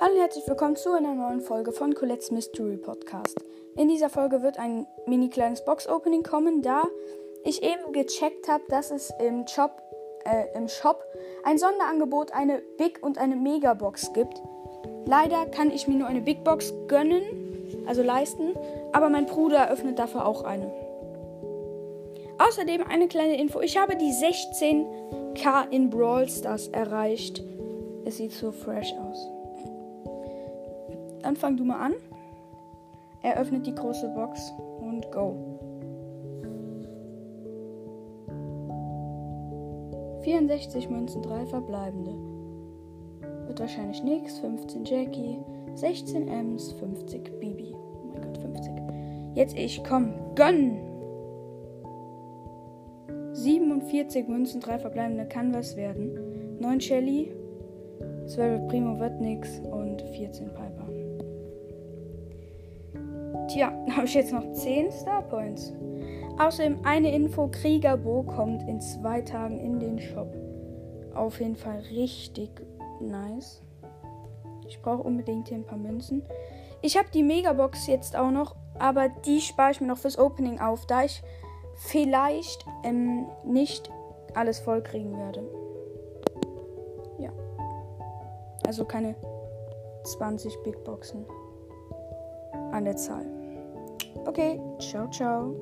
Hallo und herzlich willkommen zu einer neuen Folge von Colette's Mystery Podcast. In dieser Folge wird ein mini kleines Box-Opening kommen, da ich eben gecheckt habe, dass es im Shop, äh, im Shop ein Sonderangebot, eine Big und eine Mega Box gibt. Leider kann ich mir nur eine Big Box gönnen, also leisten, aber mein Bruder öffnet dafür auch eine. Außerdem eine kleine Info. Ich habe die 16k in Brawl Stars erreicht. Es sieht so fresh aus. Dann fang du mal an. Er öffnet die große Box und go. 64 Münzen, 3 verbleibende. Wird wahrscheinlich nichts. 15 Jackie, 16 Ms, 50 Bibi. Oh mein Gott, 50. Jetzt ich, komm, gönn! 47 Münzen, 3 verbleibende kann was werden. 9 Shelly, 12 Primo wird nix und 14 Piper. Tja, habe ich jetzt noch 10 Star Points. Außerdem eine Info: Kriegerbo kommt in zwei Tagen in den Shop. Auf jeden Fall richtig nice. Ich brauche unbedingt hier ein paar Münzen. Ich habe die Megabox jetzt auch noch, aber die spare ich mir noch fürs Opening auf, da ich vielleicht ähm, nicht alles voll kriegen werde. Also keine 20 Big Boxen an der Zahl. Okay, ciao, ciao.